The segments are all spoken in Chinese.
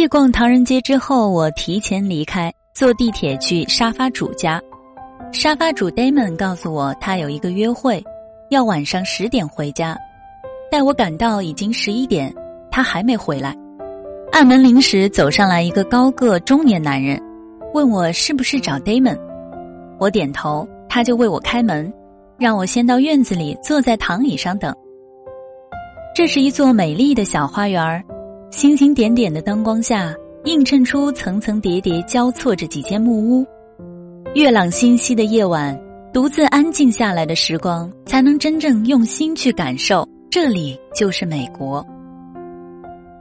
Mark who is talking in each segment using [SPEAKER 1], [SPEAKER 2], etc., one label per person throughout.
[SPEAKER 1] 夜逛唐人街之后，我提前离开，坐地铁去沙发主家。沙发主 Damon 告诉我，他有一个约会，要晚上十点回家。待我赶到，已经十一点，他还没回来。按门铃时，走上来一个高个中年男人，问我是不是找 Damon。我点头，他就为我开门，让我先到院子里坐在躺椅上等。这是一座美丽的小花园儿。星星点点的灯光下，映衬出层层叠叠交错着几间木屋。月朗星稀的夜晚，独自安静下来的时光，才能真正用心去感受，这里就是美国。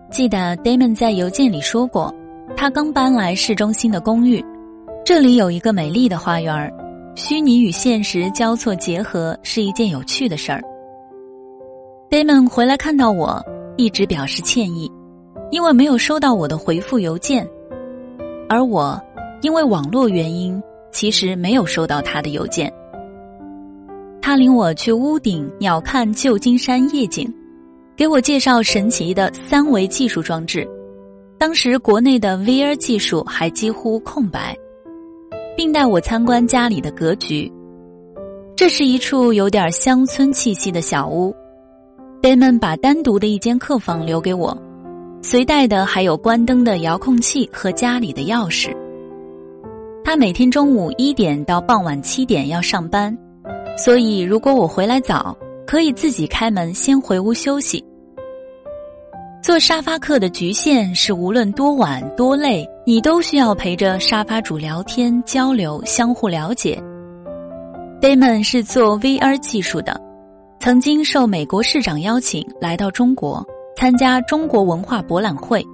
[SPEAKER 1] 记得 Damon 在邮件里说过，他刚搬来市中心的公寓，这里有一个美丽的花园儿，虚拟与现实交错结合是一件有趣的事儿。Damon 回来看到我，一直表示歉意。因为没有收到我的回复邮件，而我因为网络原因，其实没有收到他的邮件。他领我去屋顶鸟瞰旧金山夜景，给我介绍神奇的三维技术装置。当时国内的 VR 技术还几乎空白，并带我参观家里的格局。这是一处有点乡村气息的小屋。Damon 把单独的一间客房留给我。随带的还有关灯的遥控器和家里的钥匙。他每天中午一点到傍晚七点要上班，所以如果我回来早，可以自己开门先回屋休息。做沙发客的局限是，无论多晚多累，你都需要陪着沙发主聊天交流，相互了解。Damon 是做 VR 技术的，曾经受美国市长邀请来到中国。参加中国文化博览会，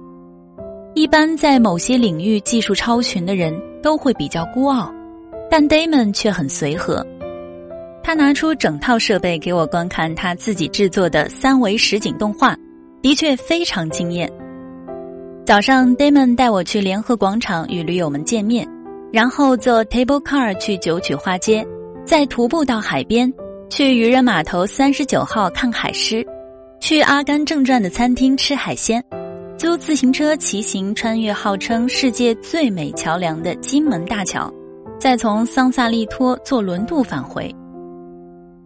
[SPEAKER 1] 一般在某些领域技术超群的人都会比较孤傲，但 Damon 却很随和。他拿出整套设备给我观看他自己制作的三维实景动画，的确非常惊艳。早上，Damon 带我去联合广场与驴友们见面，然后坐 Table Car 去九曲花街，再徒步到海边，去渔人码头三十九号看海狮。去《阿甘正传》的餐厅吃海鲜，租自行车骑行穿越号称世界最美桥梁的金门大桥，再从桑萨利托坐轮渡返回。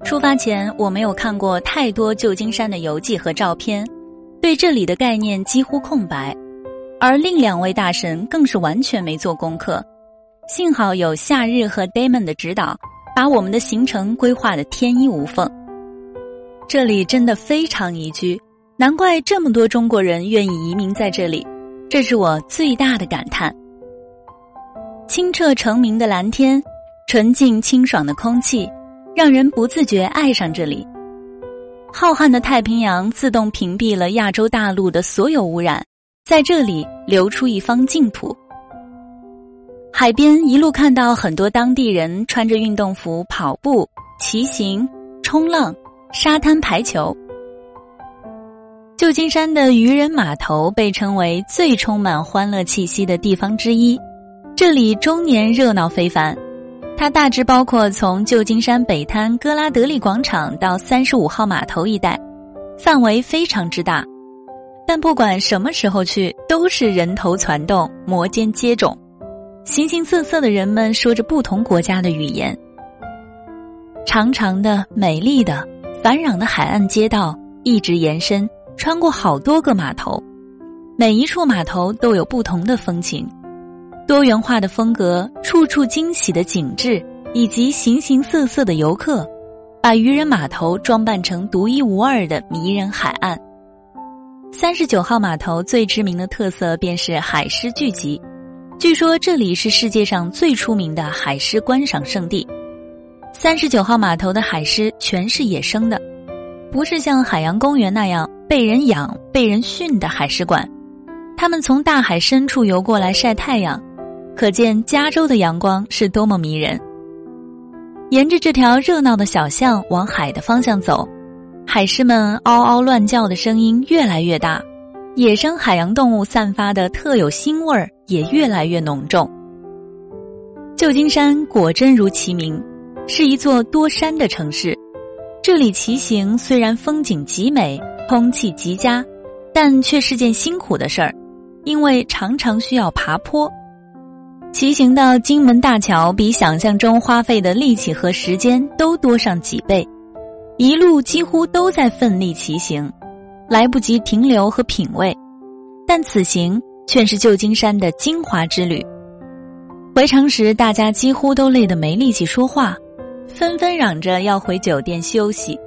[SPEAKER 1] 出发前我没有看过太多旧金山的游记和照片，对这里的概念几乎空白，而另两位大神更是完全没做功课。幸好有夏日和 Damon 的指导，把我们的行程规划的天衣无缝。这里真的非常宜居，难怪这么多中国人愿意移民在这里，这是我最大的感叹。清澈澄明的蓝天，纯净清爽的空气，让人不自觉爱上这里。浩瀚的太平洋自动屏蔽了亚洲大陆的所有污染，在这里流出一方净土。海边一路看到很多当地人穿着运动服跑步、骑行、冲浪。沙滩排球。旧金山的渔人码头被称为最充满欢乐气息的地方之一，这里终年热闹非凡。它大致包括从旧金山北滩哥拉德利广场到三十五号码头一带，范围非常之大。但不管什么时候去，都是人头攒动、摩肩接踵，形形色色的人们说着不同国家的语言。长长的、美丽的。繁壤的海岸街道一直延伸，穿过好多个码头，每一处码头都有不同的风情，多元化的风格，处处惊喜的景致，以及形形色色的游客，把渔人码头装扮成独一无二的迷人海岸。三十九号码头最知名的特色便是海狮聚集，据说这里是世界上最出名的海狮观赏胜地。三十九号码头的海狮全是野生的，不是像海洋公园那样被人养、被人训的海狮馆。它们从大海深处游过来晒太阳，可见加州的阳光是多么迷人。沿着这条热闹的小巷往海的方向走，海狮们嗷嗷乱叫的声音越来越大，野生海洋动物散发的特有腥味儿也越来越浓重。旧金山果真如其名。是一座多山的城市，这里骑行虽然风景极美，空气极佳，但却是件辛苦的事儿。因为常常需要爬坡。骑行到金门大桥，比想象中花费的力气和时间都多上几倍，一路几乎都在奋力骑行，来不及停留和品味。但此行却是旧金山的精华之旅。回程时，大家几乎都累得没力气说话，纷纷嚷着要回酒店休息。